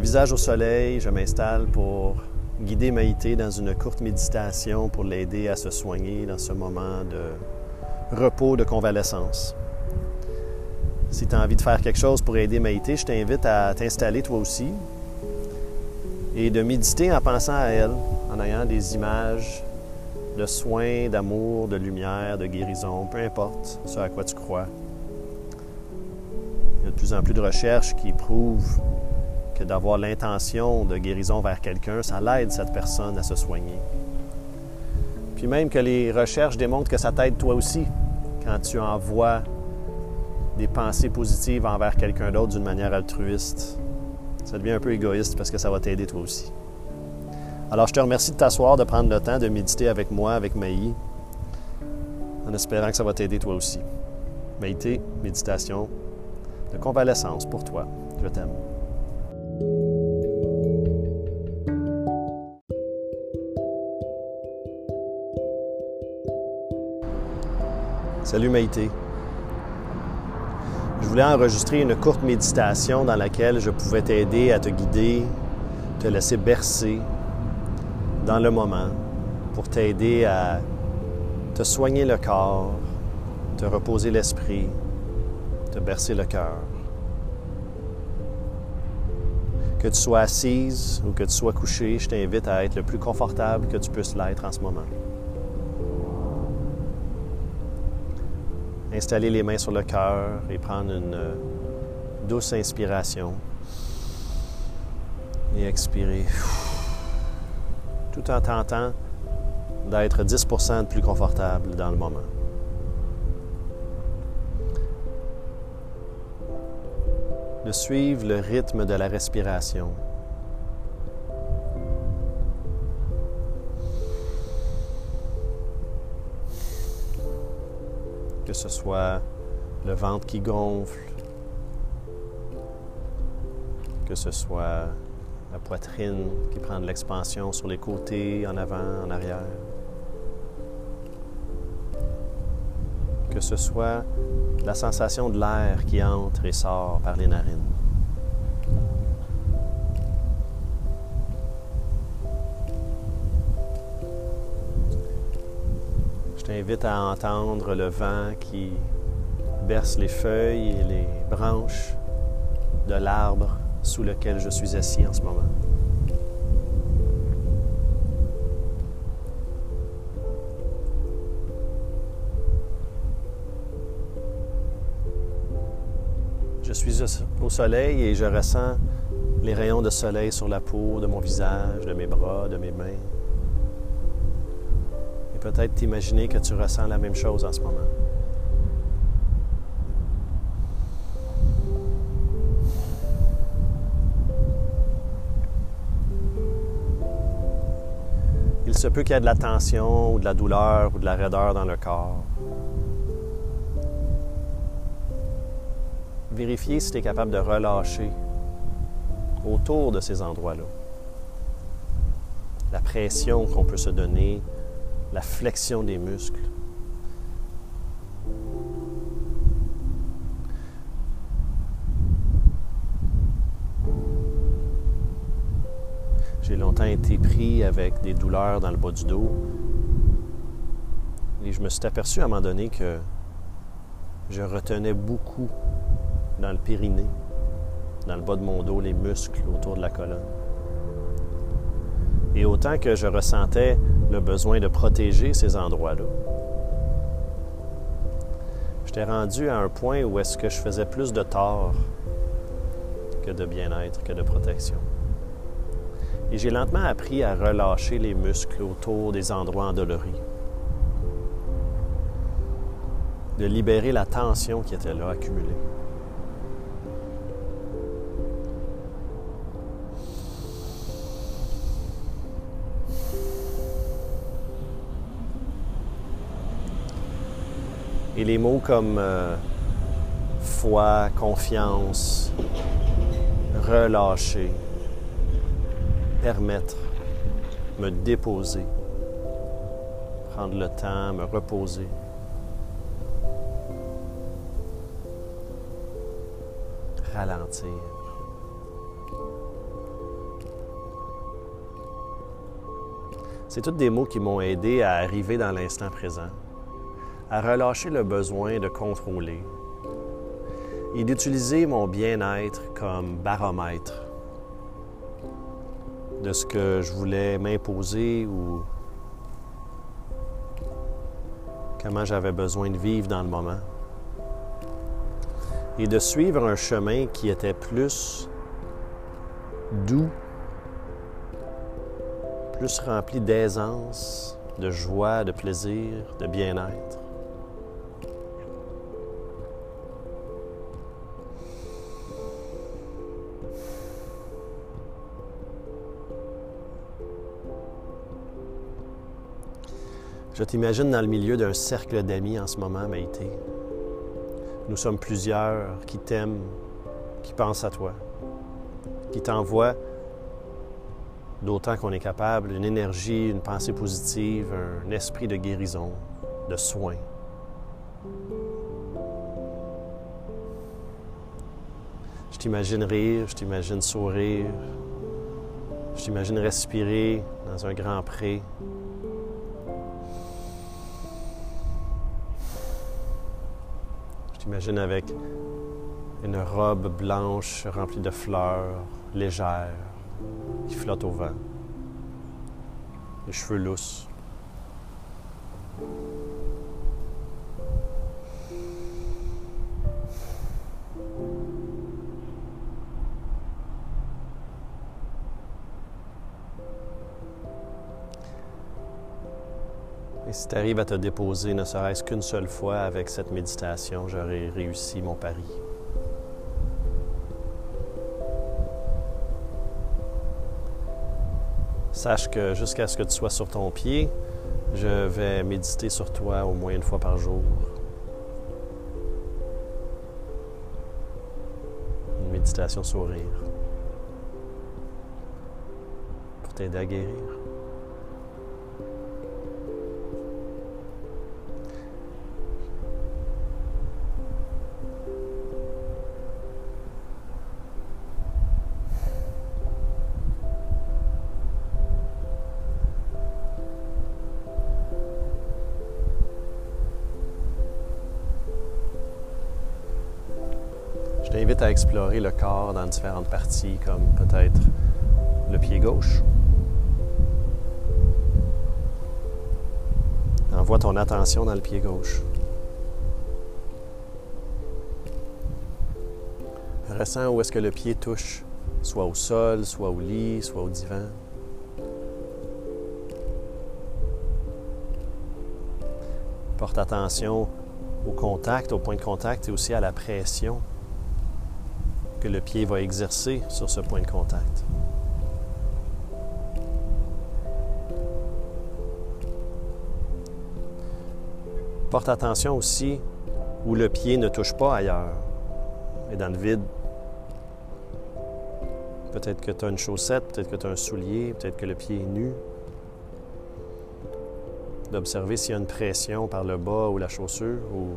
Visage au soleil, je m'installe pour guider Maïté dans une courte méditation pour l'aider à se soigner dans ce moment de repos, de convalescence. Si tu as envie de faire quelque chose pour aider Maïté, je t'invite à t'installer toi aussi et de méditer en pensant à elle, en ayant des images de soins, d'amour, de lumière, de guérison, peu importe ce à quoi tu crois. Il y a de plus en plus de recherches qui prouvent que d'avoir l'intention de guérison vers quelqu'un, ça l'aide cette personne à se soigner. Puis même que les recherches démontrent que ça t'aide toi aussi quand tu envoies des pensées positives envers quelqu'un d'autre d'une manière altruiste. Ça devient un peu égoïste parce que ça va t'aider toi aussi. Alors je te remercie de t'asseoir, de prendre le temps de méditer avec moi, avec Maï, en espérant que ça va t'aider toi aussi. Maïté, méditation de convalescence pour toi. Je t'aime. Salut Maïté. Je voulais enregistrer une courte méditation dans laquelle je pouvais t'aider à te guider, te laisser bercer dans le moment pour t'aider à te soigner le corps, te reposer l'esprit, te bercer le cœur. Que tu sois assise ou que tu sois couché, je t'invite à être le plus confortable que tu puisses l'être en ce moment. Installer les mains sur le cœur et prendre une euh, douce inspiration. Et expirer. Tout en tentant d'être 10 de plus confortable dans le moment. De suivre le rythme de la respiration. que ce soit le ventre qui gonfle, que ce soit la poitrine qui prend de l'expansion sur les côtés, en avant, en arrière. Que ce soit la sensation de l'air qui entre et sort par les narines. Je t'invite à entendre le vent qui berce les feuilles et les branches de l'arbre sous lequel je suis assis en ce moment. Suis au soleil et je ressens les rayons de soleil sur la peau de mon visage, de mes bras, de mes mains peut-être t'imaginer que tu ressens la même chose en ce moment. Il se peut qu'il y ait de la tension ou de la douleur ou de la raideur dans le corps. Vérifiez si tu es capable de relâcher autour de ces endroits-là. La pression qu'on peut se donner, la flexion des muscles. J'ai longtemps été pris avec des douleurs dans le bas du dos. Et je me suis aperçu à un moment donné que je retenais beaucoup dans le périnée, dans le bas de mon dos, les muscles autour de la colonne. Et autant que je ressentais le besoin de protéger ces endroits-là, j'étais rendu à un point où est-ce que je faisais plus de tort que de bien-être, que de protection. Et j'ai lentement appris à relâcher les muscles autour des endroits endoloris, de libérer la tension qui était là accumulée. Et les mots comme euh, foi, confiance, relâcher, permettre, me déposer, prendre le temps, me reposer. Ralentir. C'est tous des mots qui m'ont aidé à arriver dans l'instant présent à relâcher le besoin de contrôler et d'utiliser mon bien-être comme baromètre de ce que je voulais m'imposer ou comment j'avais besoin de vivre dans le moment. Et de suivre un chemin qui était plus doux, plus rempli d'aisance, de joie, de plaisir, de bien-être. Je t'imagine dans le milieu d'un cercle d'amis en ce moment, Maïté. Nous sommes plusieurs qui t'aiment, qui pensent à toi, qui t'envoient d'autant qu'on est capable, une énergie, une pensée positive, un esprit de guérison, de soin. Je t'imagine rire, je t'imagine sourire, je t'imagine respirer dans un grand pré, Imagine avec une robe blanche remplie de fleurs, légère, qui flotte au vent. Les cheveux lousses. Si tu arrives à te déposer ne serait-ce qu'une seule fois avec cette méditation, j'aurai réussi mon pari. Sache que jusqu'à ce que tu sois sur ton pied, je vais méditer sur toi au moins une fois par jour. Une méditation sourire pour t'aider à guérir. T'invite à explorer le corps dans différentes parties, comme peut-être le pied gauche. Envoie ton attention dans le pied gauche. Ressens où est-ce que le pied touche, soit au sol, soit au lit, soit au divan. Porte attention au contact, au point de contact et aussi à la pression que le pied va exercer sur ce point de contact. Porte attention aussi où le pied ne touche pas ailleurs, et dans le vide. Peut-être que tu as une chaussette, peut-être que tu as un soulier, peut-être que le pied est nu. D'observer s'il y a une pression par le bas ou la chaussure, ou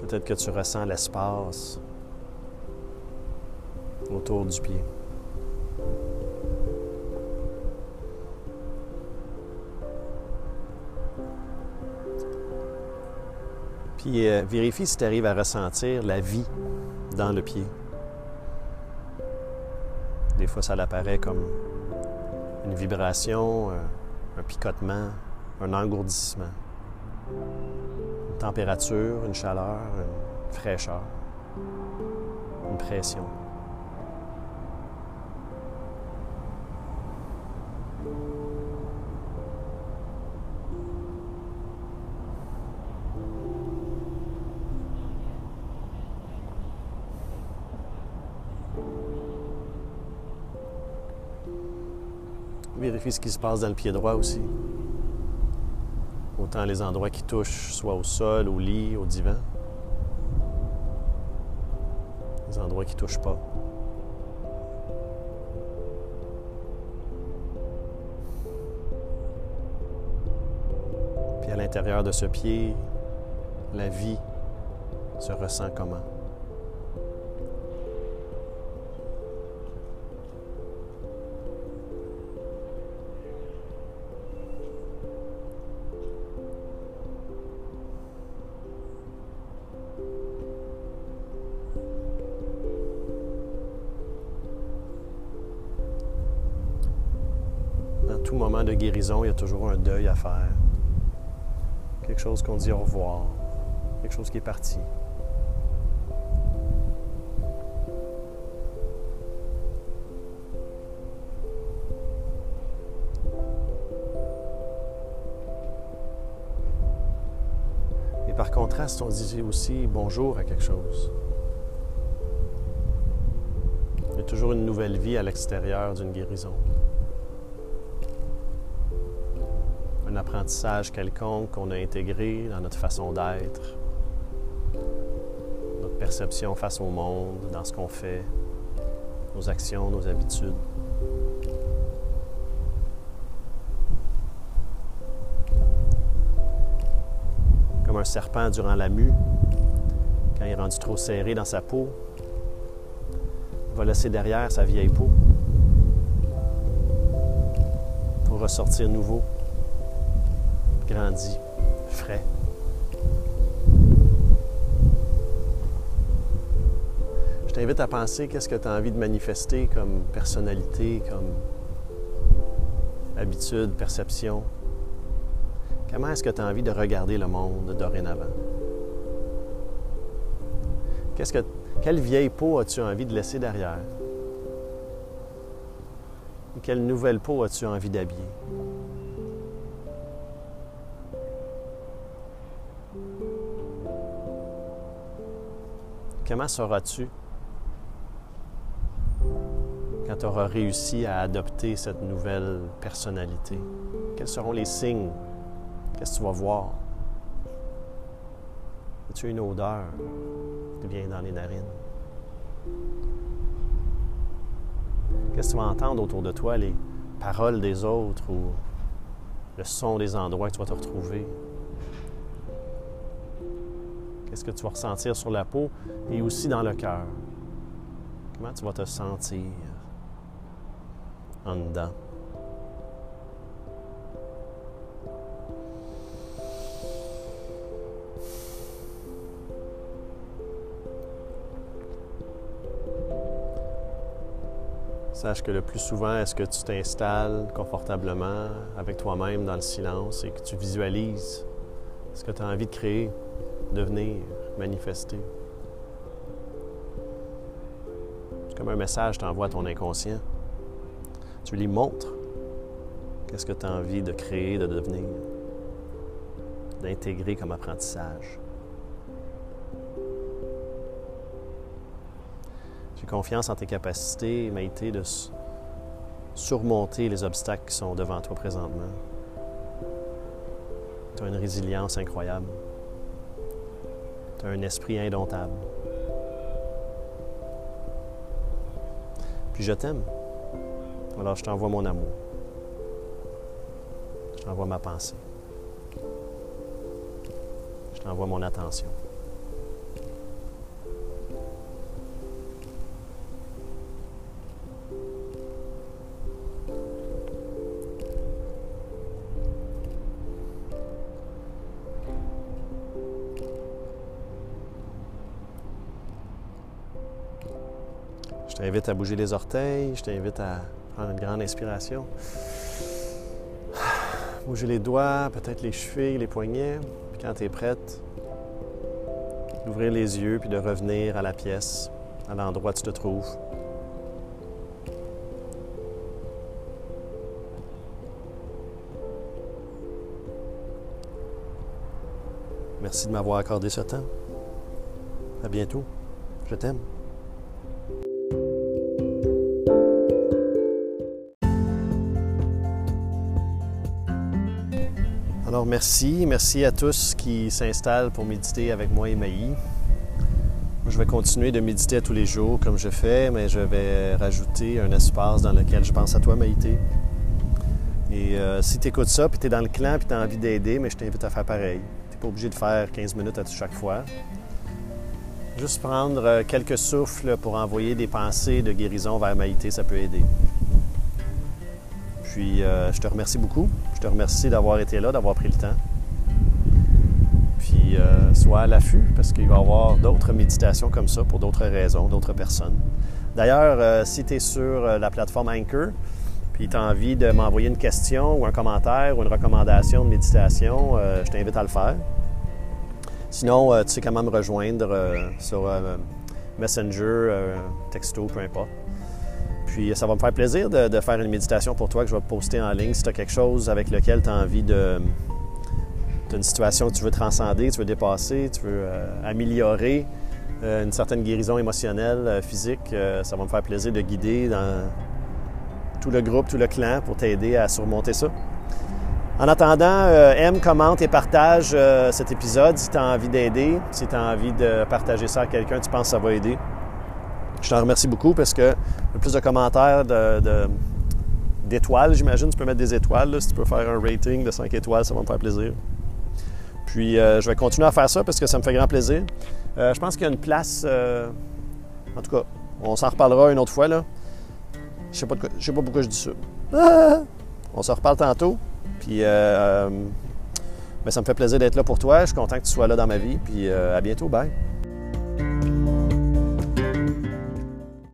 peut-être que tu ressens l'espace autour du pied. Puis euh, vérifie si tu arrives à ressentir la vie dans le pied. Des fois, ça apparaît comme une vibration, un picotement, un engourdissement, une température, une chaleur, une fraîcheur, une pression. Ce qui se passe dans le pied droit aussi. Autant les endroits qui touchent, soit au sol, au lit, au divan. Les endroits qui ne touchent pas. Puis à l'intérieur de ce pied, la vie se ressent comment? Tout moment de guérison, il y a toujours un deuil à faire. Quelque chose qu'on dit au revoir, quelque chose qui est parti. Et par contraste, on dit aussi bonjour à quelque chose. Il y a toujours une nouvelle vie à l'extérieur d'une guérison. Un apprentissage quelconque qu'on a intégré dans notre façon d'être, notre perception face au monde, dans ce qu'on fait, nos actions, nos habitudes. Comme un serpent durant la mue, quand il est rendu trop serré dans sa peau, va laisser derrière sa vieille peau pour ressortir nouveau, grandi, frais. Je t'invite à penser qu'est-ce que tu as envie de manifester comme personnalité, comme habitude, perception. Comment est-ce que tu as envie de regarder le monde dorénavant? Qu'est-ce que quelle vieille peau as-tu envie de laisser derrière? Quelle nouvelle peau as-tu envie d'habiller? Comment seras-tu quand tu auras réussi à adopter cette nouvelle personnalité? Quels seront les signes? Qu'est-ce que tu vas voir? As-tu une odeur? bien dans les narines? Qu'est-ce que tu vas entendre autour de toi, les paroles des autres ou le son des endroits que tu vas te retrouver? Qu'est-ce que tu vas ressentir sur la peau et aussi dans le cœur? Comment tu vas te sentir en dedans? Sache que le plus souvent, est-ce que tu t'installes confortablement avec toi-même dans le silence et que tu visualises ce que tu as envie de créer, devenir, manifester. C'est comme un message t'envoie à ton inconscient. Tu lui montres qu'est-ce que tu as envie de créer, de devenir, d'intégrer comme apprentissage. confiance en tes capacités, Maïté, de surmonter les obstacles qui sont devant toi présentement. Tu as une résilience incroyable. Tu as un esprit indomptable. Puis je t'aime. Alors je t'envoie mon amour. Je t'envoie ma pensée. Je t'envoie mon attention. T'invite à bouger les orteils, je t'invite à prendre une grande inspiration. Bouger les doigts, peut-être les chevilles, les poignets. Puis quand tu es prête, d'ouvrir les yeux puis de revenir à la pièce, à l'endroit où tu te trouves. Merci de m'avoir accordé ce temps. À bientôt. Je t'aime. Alors merci, merci à tous qui s'installent pour méditer avec moi et Maï. Je vais continuer de méditer tous les jours comme je fais, mais je vais rajouter un espace dans lequel je pense à toi, Maïté. Et euh, si tu écoutes ça, puis tu es dans le clan, puis tu as envie d'aider, mais je t'invite à faire pareil. Tu n'es pas obligé de faire 15 minutes à chaque fois. Juste prendre euh, quelques souffles pour envoyer des pensées de guérison vers Maïté, ça peut aider. Puis euh, je te remercie beaucoup. Je te remercie d'avoir été là, d'avoir pris le temps. Puis euh, sois à l'affût parce qu'il va y avoir d'autres méditations comme ça pour d'autres raisons, d'autres personnes. D'ailleurs, euh, si tu es sur la plateforme Anchor, puis tu as envie de m'envoyer une question ou un commentaire ou une recommandation de méditation, euh, je t'invite à le faire. Sinon, euh, tu sais comment me rejoindre euh, sur Messenger, texto, peu importe. Puis ça va me faire plaisir de, faire une méditation pour toi que je vais poster en ligne si tu as quelque chose avec lequel tu as envie de. Une situation que tu veux transcender, tu veux dépasser, tu veux améliorer une certaine guérison émotionnelle, physique. ça va me faire plaisir de guider dans tout le groupe, tout le clan pour t'aider à surmonter ça. En attendant, euh, aime, commente et partage euh, cet épisode si tu as envie d'aider, si tu as envie de partager ça à quelqu'un, tu penses que ça va aider. Je t'en remercie beaucoup parce que le plus de commentaires, d'étoiles, j'imagine, tu peux mettre des étoiles. si tu peux faire un rating de 5 étoiles, ça va me faire plaisir. Puis euh, je vais continuer à faire ça parce que ça me fait grand plaisir. je pense qu'il y a une place, en tout cas, on s'en reparlera une autre fois, là. Je sais sais pas pourquoi je dis ça. On se reparle tantôt. Puis, euh, euh, ben, ça me fait plaisir d'être là pour toi. Je suis content que tu sois là dans ma vie. Puis, euh, à bientôt. Bye.